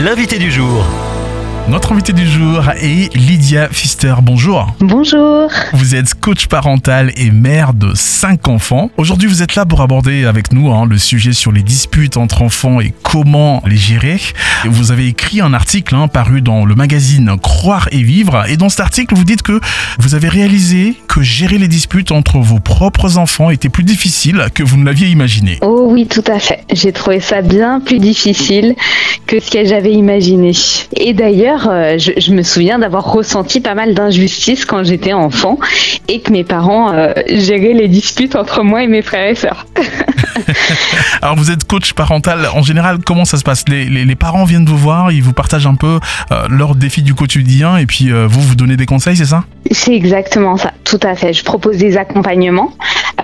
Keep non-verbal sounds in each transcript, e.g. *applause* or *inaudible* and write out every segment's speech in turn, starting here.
l'invité du jour. Notre invité du jour est Lydia Pfister. Bonjour. Bonjour. Vous êtes coach parental et mère de 5 enfants. Aujourd'hui, vous êtes là pour aborder avec nous hein, le sujet sur les disputes entre enfants et comment les gérer. Vous avez écrit un article hein, paru dans le magazine Croire et Vivre. Et dans cet article, vous dites que vous avez réalisé que gérer les disputes entre vos propres enfants était plus difficile que vous ne l'aviez imaginé. Oh oui, tout à fait. J'ai trouvé ça bien plus difficile que ce que j'avais imaginé. Et d'ailleurs, euh, je, me souviens d'avoir ressenti pas mal d'injustice quand j'étais enfant et que mes parents euh, géraient les disputes entre moi et mes frères et sœurs. *laughs* Alors vous êtes coach parental, en général comment ça se passe? Les, parents viennent vous voir, ils vous partagent un peu euh, leurs défis du quotidien et puis vous vous donnez des conseils, c'est ça? C'est exactement ça, tout à fait. Je propose des accompagnements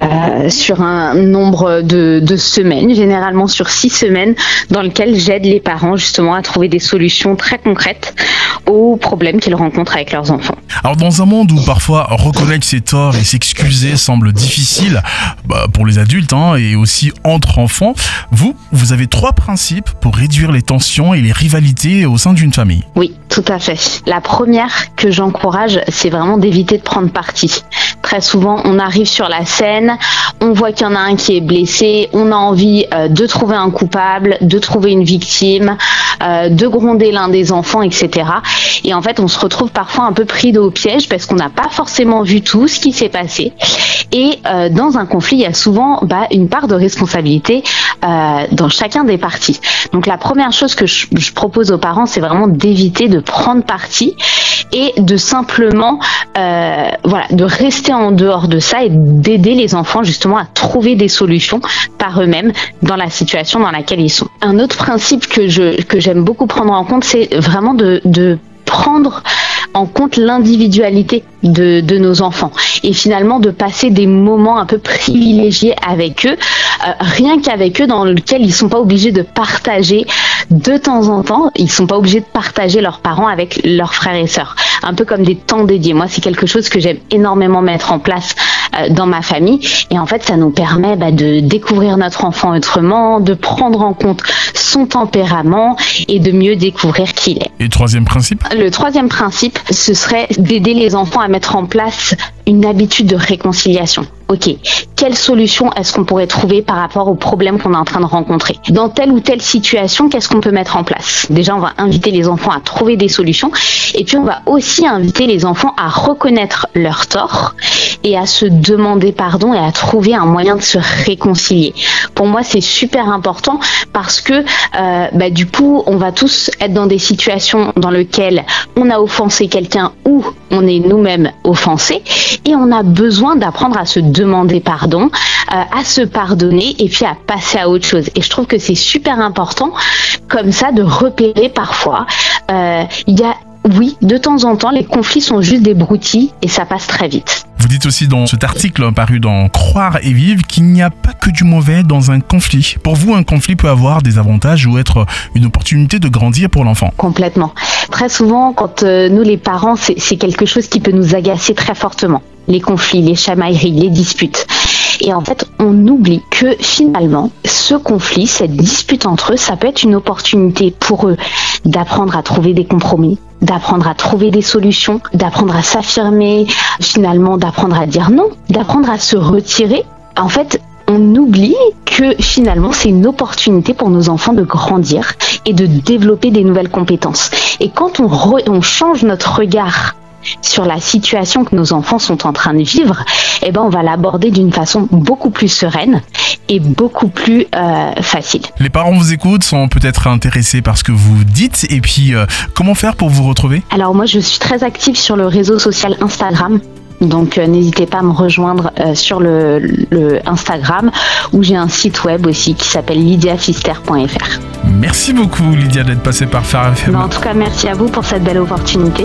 euh, sur un nombre de, de, semaines, généralement sur six semaines, dans lequel j'aide les parents justement à trouver des solutions très concrètes aux problèmes qu'ils rencontrent avec leurs enfants. Alors dans un monde où parfois reconnaître ses torts et s'excuser semble difficile bah, pour les adultes hein, et aussi entre enfants, vous, vous avez trois principes pour réduire les tensions et les rivalités au sein d'une famille. Oui, tout à fait. La première que j'encourage, c'est vraiment d'éviter de prendre parti. Souvent, on arrive sur la scène, on voit qu'il y en a un qui est blessé, on a envie euh, de trouver un coupable, de trouver une victime, euh, de gronder l'un des enfants, etc. Et en fait, on se retrouve parfois un peu pris au piège parce qu'on n'a pas forcément vu tout ce qui s'est passé. Et euh, dans un conflit, il y a souvent bah, une part de responsabilité dans chacun des parties. Donc la première chose que je, propose aux parents, c'est vraiment d'éviter de prendre parti et de simplement euh, de rester en dehors de ça et d'aider les enfants justement à trouver des solutions par eux-mêmes dans la situation dans laquelle ils sont. Un autre principe que je que j'aime beaucoup prendre en compte, c'est vraiment de prendre en compte l'individualité de, nos enfants et finalement de passer des moments un peu privilégiés avec eux, euh, rien qu'avec eux dans lequel ils sont pas obligés de partager de temps en temps, ils sont pas obligés de partager leurs parents avec leurs frères et sœurs, un peu comme des temps dédiés. Moi, c'est quelque chose que j'aime énormément mettre en place dans ma famille. Et en fait, ça nous permet bah, de découvrir notre enfant autrement, de prendre en compte son tempérament et de mieux découvrir qui il est. Et troisième principe? Le troisième principe, ce serait d'aider les enfants à mettre en place une habitude de réconciliation. Ok, quelle solution est-ce qu'on pourrait trouver par rapport aux problèmes qu'on est en train de rencontrer? Dans telle ou telle situation, qu'est-ce qu'on peut mettre en place? Déjà, on va inviter les enfants à trouver des solutions. Et puis on va aussi inviter les enfants à reconnaître leurs torts et à se demander pardon et à trouver un moyen de se réconcilier. Pour moi, c'est super important parce que euh, bah, du coup, on va tous être dans des situations dans lesquelles on a offensé quelqu'un ou on est nous-mêmes offensés et on a besoin d'apprendre à se demander pardon, euh, à se pardonner et puis à passer à autre chose. Et je trouve que c'est super important comme ça de repérer parfois. Euh, il y a oui, de temps en temps, les conflits sont juste des broutilles et ça passe très vite. Vous dites aussi dans cet article paru dans Croire et vivre qu'il n'y a pas que du mauvais dans un conflit. Pour vous, un conflit peut avoir des avantages ou être une opportunité de grandir pour l'enfant Complètement. Très souvent, quand euh, nous les parents, c'est quelque chose qui peut nous agacer très fortement. Les conflits, les chamailleries, les disputes. Et en fait, on oublie que finalement, ce conflit, cette dispute entre eux, ça peut être une opportunité pour eux d'apprendre à trouver des compromis, d'apprendre à trouver des solutions, d'apprendre à s'affirmer, finalement d'apprendre à dire non, d'apprendre à se retirer. En fait, on oublie que finalement c'est une opportunité pour nos enfants de grandir et de développer des nouvelles compétences. Et quand on, on change notre regard sur la situation que nos enfants sont en train de vivre, eh ben on va l'aborder d'une façon beaucoup plus sereine et beaucoup plus euh, facile. Les parents vous écoutent, sont peut-être intéressés par ce que vous dites et puis euh, comment faire pour vous retrouver? Alors moi je suis très active sur le réseau social Instagram. Donc euh, n'hésitez pas à me rejoindre sur le, Instagram où j'ai un site web aussi qui s'appelle lydiafister.fr. Merci beaucoup Lydia d'être passée par Phare FM. en tout cas merci à vous pour cette belle opportunité.